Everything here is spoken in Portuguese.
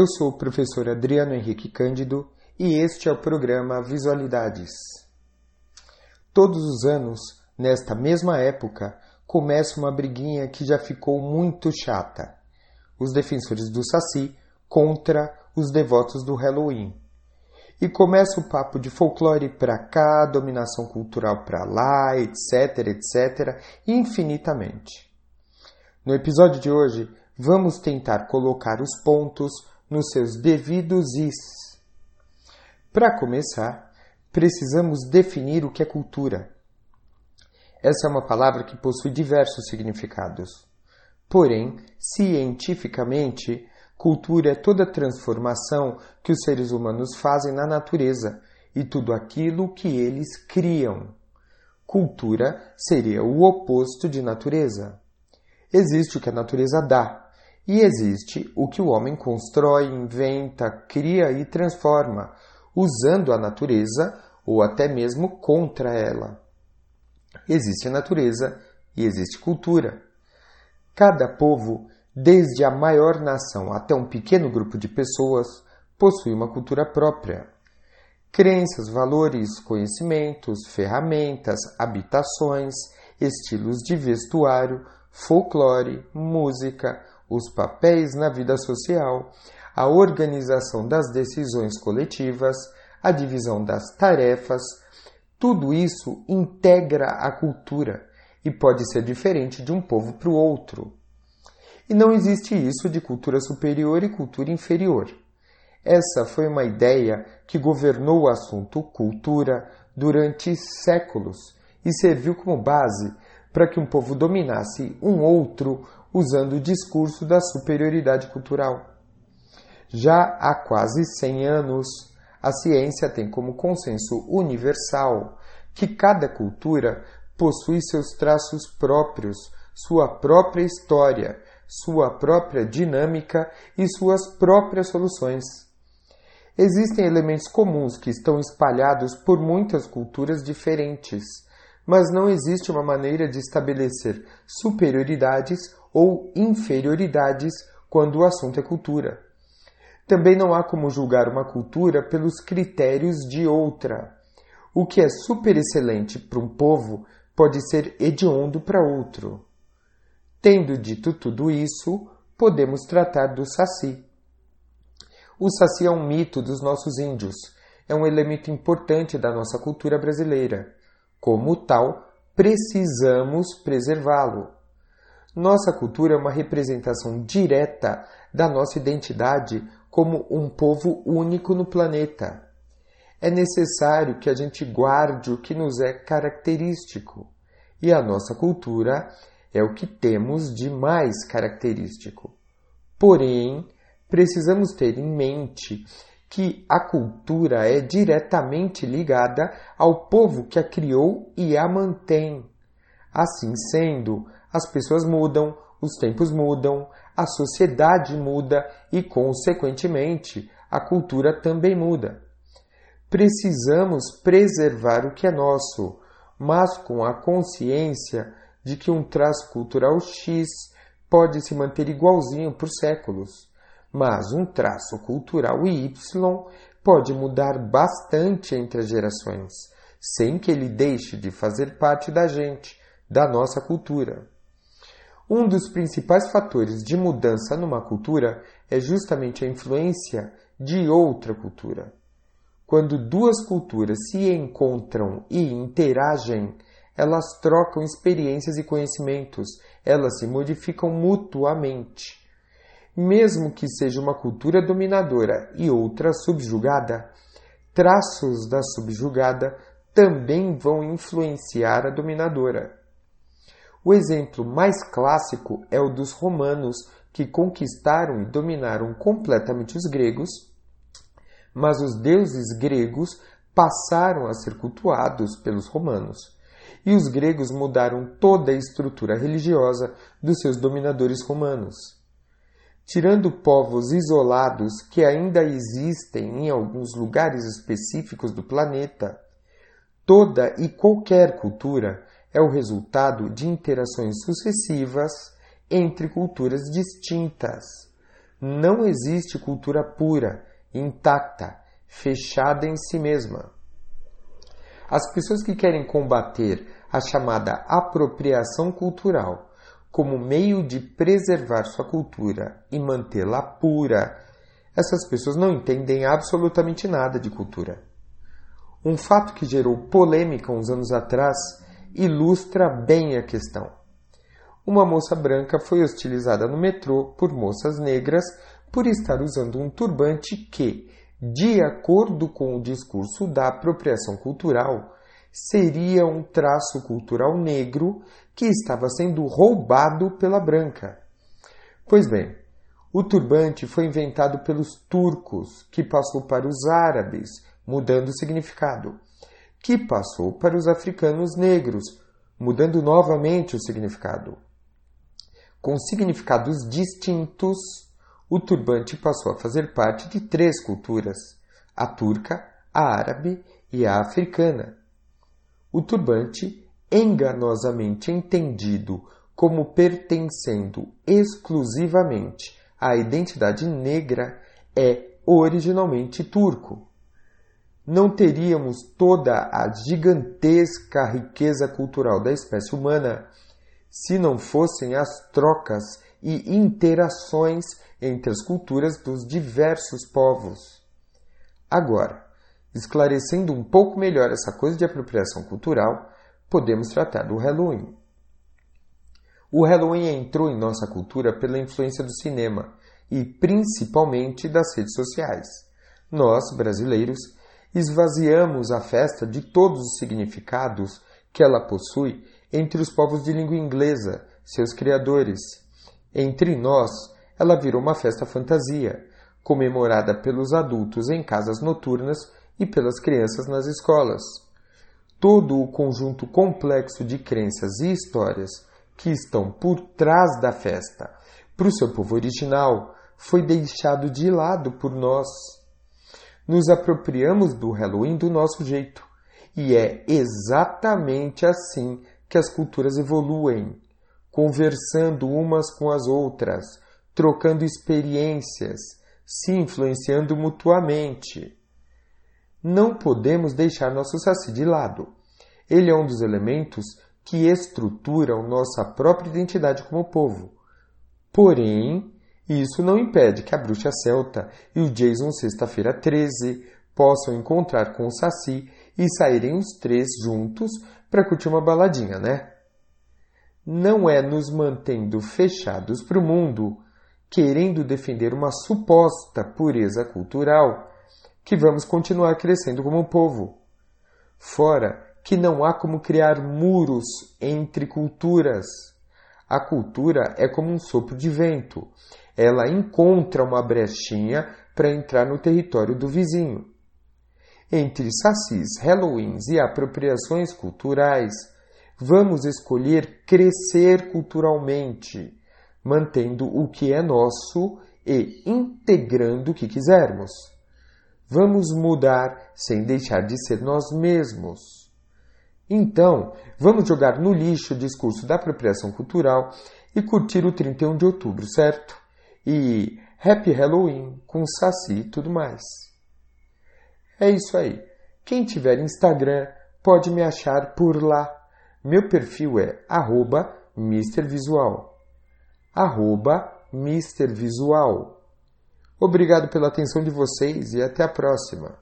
Eu sou o professor Adriano Henrique Cândido e este é o programa Visualidades. Todos os anos, nesta mesma época, começa uma briguinha que já ficou muito chata. Os defensores do Saci contra os devotos do Halloween. E começa o papo de folclore para cá, dominação cultural para lá, etc, etc, infinitamente. No episódio de hoje, vamos tentar colocar os pontos nos seus devidos is. Para começar, precisamos definir o que é cultura. Essa é uma palavra que possui diversos significados. Porém, cientificamente, cultura é toda transformação que os seres humanos fazem na natureza e tudo aquilo que eles criam. Cultura seria o oposto de natureza. Existe o que a natureza dá, e existe o que o homem constrói, inventa, cria e transforma, usando a natureza ou até mesmo contra ela. Existe a natureza e existe cultura. Cada povo, desde a maior nação até um pequeno grupo de pessoas, possui uma cultura própria. Crenças, valores, conhecimentos, ferramentas, habitações, estilos de vestuário, folclore, música, os papéis na vida social, a organização das decisões coletivas, a divisão das tarefas, tudo isso integra a cultura e pode ser diferente de um povo para o outro. E não existe isso de cultura superior e cultura inferior. Essa foi uma ideia que governou o assunto cultura durante séculos e serviu como base para que um povo dominasse um outro usando o discurso da superioridade cultural. Já há quase 100 anos, a ciência tem como consenso universal que cada cultura possui seus traços próprios, sua própria história, sua própria dinâmica e suas próprias soluções. Existem elementos comuns que estão espalhados por muitas culturas diferentes, mas não existe uma maneira de estabelecer superioridades ou inferioridades quando o assunto é cultura. Também não há como julgar uma cultura pelos critérios de outra. O que é super excelente para um povo pode ser hediondo para outro. Tendo dito tudo isso, podemos tratar do Saci. O Saci é um mito dos nossos índios, é um elemento importante da nossa cultura brasileira. Como tal, precisamos preservá-lo. Nossa cultura é uma representação direta da nossa identidade como um povo único no planeta. É necessário que a gente guarde o que nos é característico, e a nossa cultura é o que temos de mais característico. Porém, precisamos ter em mente que a cultura é diretamente ligada ao povo que a criou e a mantém. Assim sendo, as pessoas mudam, os tempos mudam, a sociedade muda e, consequentemente, a cultura também muda. Precisamos preservar o que é nosso, mas com a consciência de que um traço cultural X pode se manter igualzinho por séculos, mas um traço cultural Y pode mudar bastante entre as gerações, sem que ele deixe de fazer parte da gente, da nossa cultura. Um dos principais fatores de mudança numa cultura é justamente a influência de outra cultura. Quando duas culturas se encontram e interagem, elas trocam experiências e conhecimentos, elas se modificam mutuamente. Mesmo que seja uma cultura dominadora e outra subjugada, traços da subjugada também vão influenciar a dominadora. O exemplo mais clássico é o dos romanos, que conquistaram e dominaram completamente os gregos, mas os deuses gregos passaram a ser cultuados pelos romanos. E os gregos mudaram toda a estrutura religiosa dos seus dominadores romanos. Tirando povos isolados que ainda existem em alguns lugares específicos do planeta, toda e qualquer cultura é o resultado de interações sucessivas entre culturas distintas. Não existe cultura pura, intacta, fechada em si mesma. As pessoas que querem combater a chamada apropriação cultural como meio de preservar sua cultura e mantê-la pura, essas pessoas não entendem absolutamente nada de cultura. Um fato que gerou polêmica uns anos atrás ilustra bem a questão. Uma moça branca foi hostilizada no metrô por moças negras por estar usando um turbante que, de acordo com o discurso da apropriação cultural, seria um traço cultural negro que estava sendo roubado pela branca. Pois bem, o turbante foi inventado pelos turcos, que passou para os árabes, mudando o significado, que passou para os africanos negros, mudando novamente o significado. Com significados distintos, o turbante passou a fazer parte de três culturas: a turca, a árabe e a africana. O turbante, enganosamente entendido como pertencendo exclusivamente à identidade negra, é originalmente turco. Não teríamos toda a gigantesca riqueza cultural da espécie humana se não fossem as trocas e interações entre as culturas dos diversos povos. Agora, esclarecendo um pouco melhor essa coisa de apropriação cultural, podemos tratar do Halloween. O Halloween entrou em nossa cultura pela influência do cinema e principalmente das redes sociais. Nós, brasileiros, esvaziamos a festa de todos os significados que ela possui entre os povos de língua inglesa, seus criadores. Entre nós, ela virou uma festa fantasia, comemorada pelos adultos em casas noturnas e pelas crianças nas escolas. Todo o conjunto complexo de crenças e histórias que estão por trás da festa, para o seu povo original, foi deixado de lado por nós. Nos apropriamos do Halloween do nosso jeito. E é exatamente assim que as culturas evoluem, conversando umas com as outras, trocando experiências, se influenciando mutuamente. Não podemos deixar nosso saci de lado. Ele é um dos elementos que estruturam nossa própria identidade como povo. Porém, isso não impede que a bruxa celta e o Jason Sexta-feira 13 possam encontrar com o Saci e saírem os três juntos para curtir uma baladinha, né? Não é nos mantendo fechados para o mundo, querendo defender uma suposta pureza cultural, que vamos continuar crescendo como povo. Fora que não há como criar muros entre culturas. A cultura é como um sopro de vento. Ela encontra uma brechinha para entrar no território do vizinho. Entre sacis, Halloweens e apropriações culturais, vamos escolher crescer culturalmente, mantendo o que é nosso e integrando o que quisermos. Vamos mudar sem deixar de ser nós mesmos. Então, vamos jogar no lixo o discurso da apropriação cultural e curtir o 31 de outubro, certo? E Happy Halloween com Saci e tudo mais. É isso aí. Quem tiver Instagram pode me achar por lá. Meu perfil é arroba MrVisual. Arroba MrVisual. Obrigado pela atenção de vocês e até a próxima.